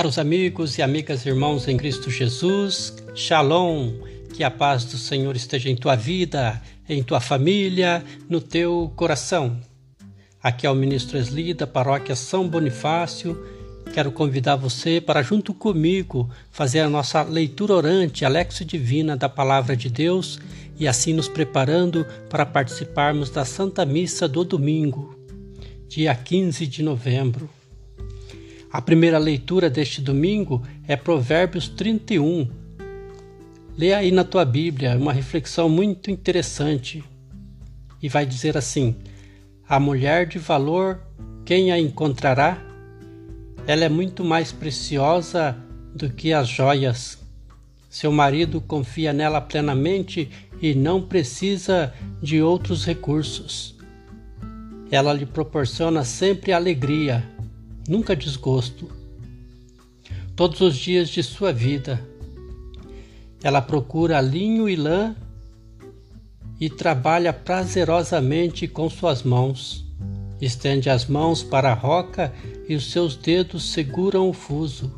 Caros amigos e amigas, irmãos em Cristo Jesus, Shalom, que a paz do Senhor esteja em tua vida, em tua família, no teu coração. Aqui é o ministro Esli da paróquia São Bonifácio. Quero convidar você para, junto comigo, fazer a nossa leitura orante, a Lexo Divina da Palavra de Deus e assim nos preparando para participarmos da Santa Missa do domingo, dia 15 de novembro. A primeira leitura deste domingo é Provérbios 31. Lê aí na tua Bíblia uma reflexão muito interessante e vai dizer assim: A mulher de valor, quem a encontrará? Ela é muito mais preciosa do que as joias. Seu marido confia nela plenamente e não precisa de outros recursos. Ela lhe proporciona sempre alegria nunca desgosto. Todos os dias de sua vida, ela procura linho e lã e trabalha prazerosamente com suas mãos. Estende as mãos para a roca e os seus dedos seguram o fuso.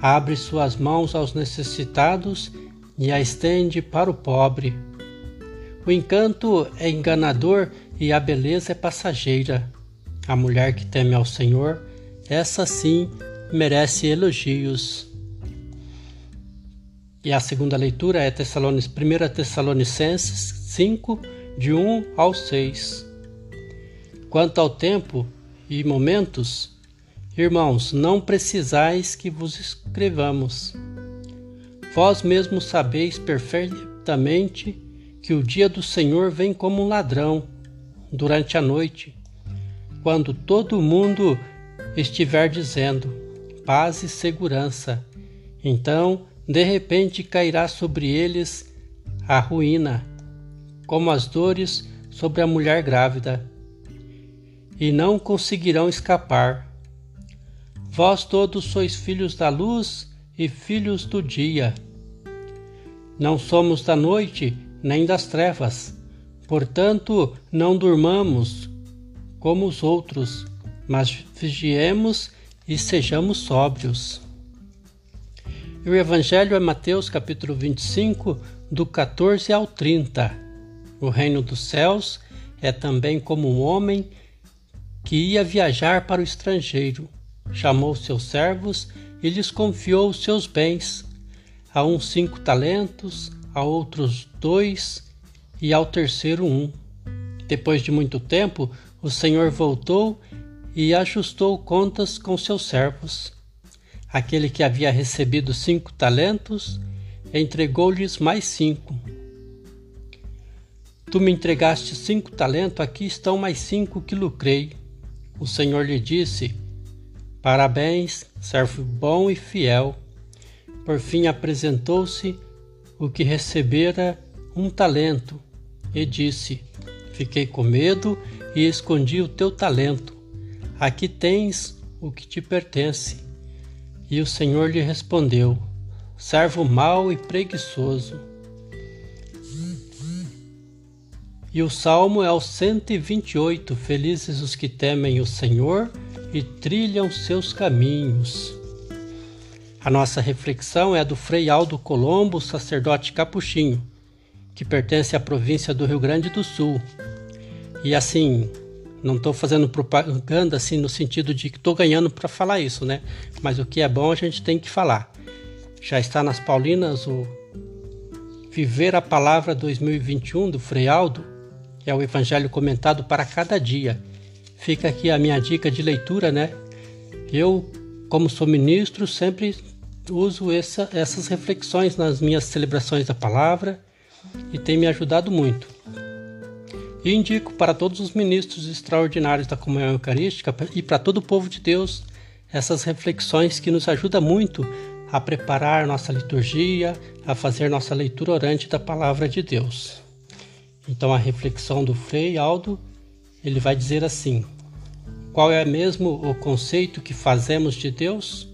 Abre suas mãos aos necessitados e a estende para o pobre. O encanto é enganador e a beleza é passageira. A mulher que teme ao Senhor, essa sim merece elogios. E a segunda leitura é Tessalonic, 1 Tessalonicenses 5, de 1 ao 6. Quanto ao tempo e momentos, irmãos, não precisais que vos escrevamos. Vós mesmos sabeis perfeitamente que o dia do Senhor vem como um ladrão durante a noite quando todo mundo estiver dizendo paz e segurança, então de repente cairá sobre eles a ruína, como as dores sobre a mulher grávida, e não conseguirão escapar. Vós todos sois filhos da luz e filhos do dia. Não somos da noite nem das trevas, portanto não durmamos como os outros, mas vigiemos e sejamos sóbrios. E o Evangelho é Mateus capítulo 25, do 14 ao 30. O reino dos céus é também como um homem que ia viajar para o estrangeiro. Chamou seus servos e lhes confiou os seus bens. A uns cinco talentos, a outros dois e ao terceiro um. Depois de muito tempo, o Senhor voltou e ajustou contas com seus servos. Aquele que havia recebido cinco talentos entregou-lhes mais cinco. Tu me entregaste cinco talentos, aqui estão mais cinco que lucrei. O Senhor lhe disse: Parabéns, servo bom e fiel. Por fim apresentou-se o que recebera um talento e disse: Fiquei com medo e escondi o teu talento. Aqui tens o que te pertence. E o Senhor lhe respondeu: Servo mau e preguiçoso. E o salmo é o 128. Felizes os que temem o Senhor e trilham seus caminhos. A nossa reflexão é do Frei Aldo Colombo, sacerdote capuchinho, que pertence à província do Rio Grande do Sul. E assim, não estou fazendo propaganda assim no sentido de que estou ganhando para falar isso, né? Mas o que é bom a gente tem que falar. Já está nas Paulinas o Viver a Palavra 2021 do Frei Aldo, que é o evangelho comentado para cada dia. Fica aqui a minha dica de leitura, né? Eu, como sou ministro, sempre uso essa, essas reflexões nas minhas celebrações da palavra e tem me ajudado muito. E indico para todos os ministros extraordinários da comunhão eucarística e para todo o povo de Deus essas reflexões que nos ajudam muito a preparar nossa liturgia, a fazer nossa leitura orante da palavra de Deus. Então a reflexão do Frei Aldo, ele vai dizer assim: Qual é mesmo o conceito que fazemos de Deus?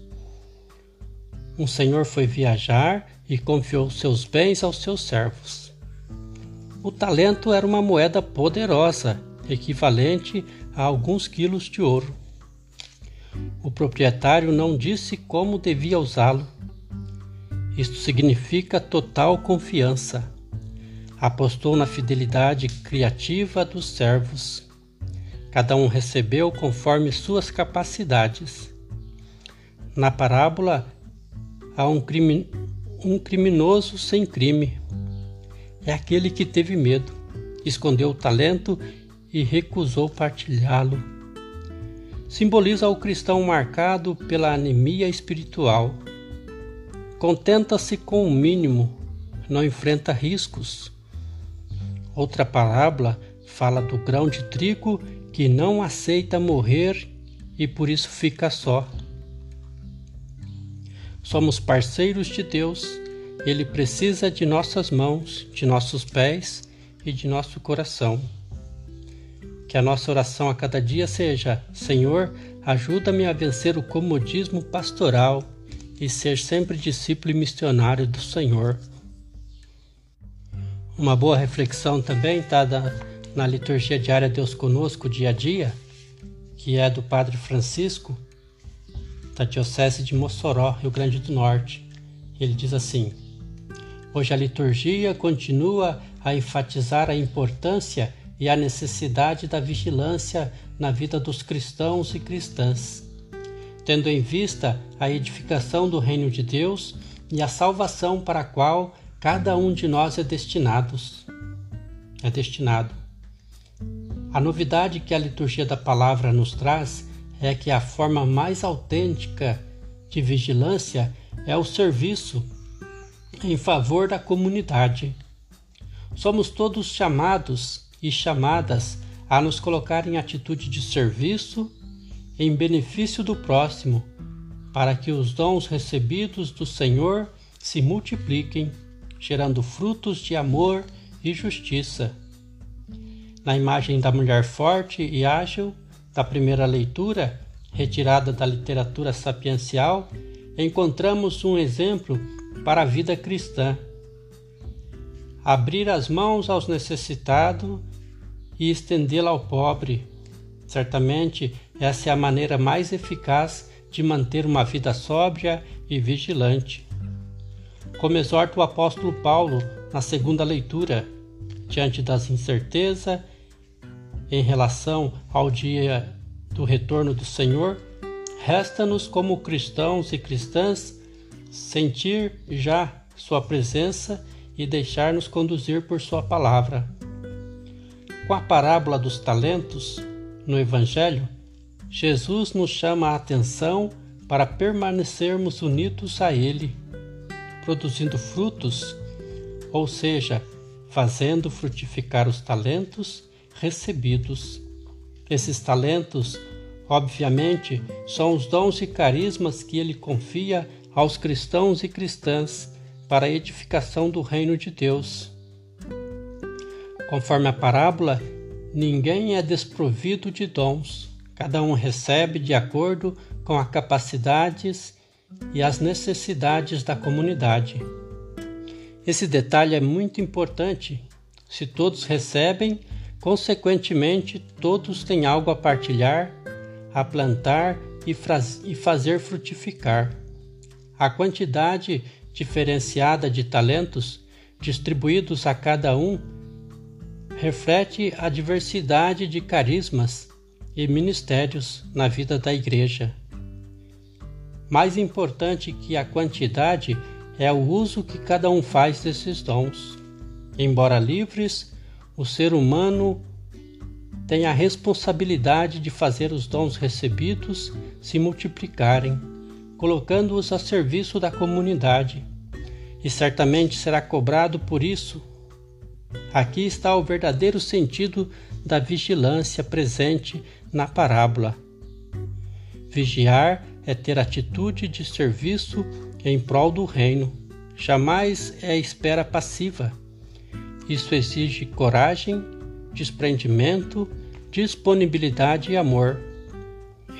Um senhor foi viajar e confiou seus bens aos seus servos. O talento era uma moeda poderosa, equivalente a alguns quilos de ouro. o proprietário não disse como devia usá-lo. Isto significa total confiança. Apostou na fidelidade criativa dos servos. Cada um recebeu conforme suas capacidades. Na parábola, há um, um criminoso sem crime. É aquele que teve medo, escondeu o talento e recusou partilhá-lo. Simboliza o cristão marcado pela anemia espiritual. Contenta-se com o mínimo, não enfrenta riscos. Outra parábola fala do grão de trigo que não aceita morrer e por isso fica só. Somos parceiros de Deus, Ele precisa de nossas mãos, de nossos pés e de nosso coração. Que a nossa oração a cada dia seja: Senhor, ajuda-me a vencer o comodismo pastoral e ser sempre discípulo e missionário do Senhor. Uma boa reflexão também está na liturgia diária Deus Conosco, dia a dia, que é do Padre Francisco, da Diocese de Mossoró, Rio Grande do Norte. Ele diz assim: Hoje a liturgia continua a enfatizar a importância e a necessidade da vigilância na vida dos cristãos e cristãs, tendo em vista a edificação do reino de Deus e a salvação para a qual cada um de nós é destinados. É destinado. A novidade que a liturgia da palavra nos traz é que a forma mais autêntica de vigilância é o serviço em favor da comunidade. Somos todos chamados e chamadas a nos colocar em atitude de serviço em benefício do próximo, para que os dons recebidos do Senhor se multipliquem, gerando frutos de amor e justiça. Na imagem da mulher forte e ágil, da primeira leitura, retirada da literatura sapiencial, encontramos um exemplo para a vida cristã. Abrir as mãos aos necessitados e estendê-la ao pobre. Certamente, essa é a maneira mais eficaz de manter uma vida sóbria e vigilante. Como exorta o apóstolo Paulo na segunda leitura, diante das incertezas em relação ao dia do retorno do Senhor, resta-nos como cristãos e cristãs sentir já Sua presença e deixar-nos conduzir por Sua palavra. Com a parábola dos talentos, no Evangelho, Jesus nos chama a atenção para permanecermos unidos a Ele, produzindo frutos, ou seja, fazendo frutificar os talentos recebidos. Esses talentos, obviamente, são os dons e carismas que ele confia aos cristãos e cristãs para a edificação do reino de Deus. Conforme a parábola, ninguém é desprovido de dons, cada um recebe de acordo com as capacidades e as necessidades da comunidade. Esse detalhe é muito importante. Se todos recebem, Consequentemente, todos têm algo a partilhar, a plantar e, fazer frutificar. A quantidade diferenciada de talentos distribuídos a cada um reflete a diversidade de carismas e ministérios na vida da Igreja. Mais importante que a quantidade é o uso que cada um faz desses dons. Embora livres, o ser humano tem a responsabilidade de fazer os dons recebidos se multiplicarem, colocando-os a serviço da comunidade, e certamente será cobrado por isso. Aqui está o verdadeiro sentido da vigilância presente na parábola. Vigiar é ter atitude de serviço em prol do reino, jamais é espera passiva isso exige coragem, desprendimento, disponibilidade e amor.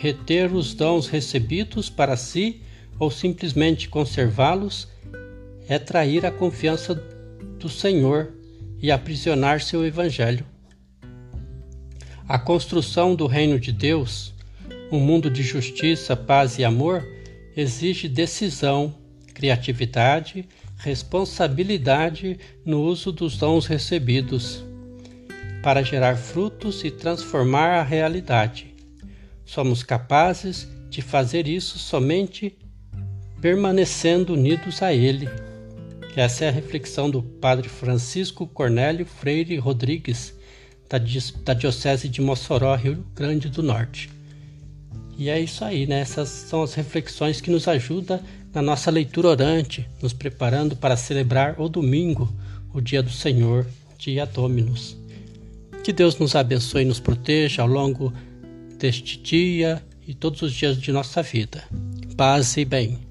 Reter os dons recebidos para si ou simplesmente conservá-los é trair a confiança do Senhor e aprisionar seu Evangelho. A construção do reino de Deus, Um mundo de justiça, paz e amor exige decisão, criatividade, responsabilidade no uso dos dons recebidos para gerar frutos e transformar a realidade. Somos capazes de fazer isso somente permanecendo unidos a Ele. Essa é a reflexão do Padre Francisco Cornélio Freire Rodrigues, da Diocese de Mossoró, Rio Grande do Norte. E é isso aí, né? Essas são as reflexões que nos ajudam na nossa leitura orante, nos preparando para celebrar o domingo, o dia do Senhor, dia Dominus. Que Deus nos abençoe e nos proteja ao longo deste dia e todos os dias de nossa vida. Paz e bem.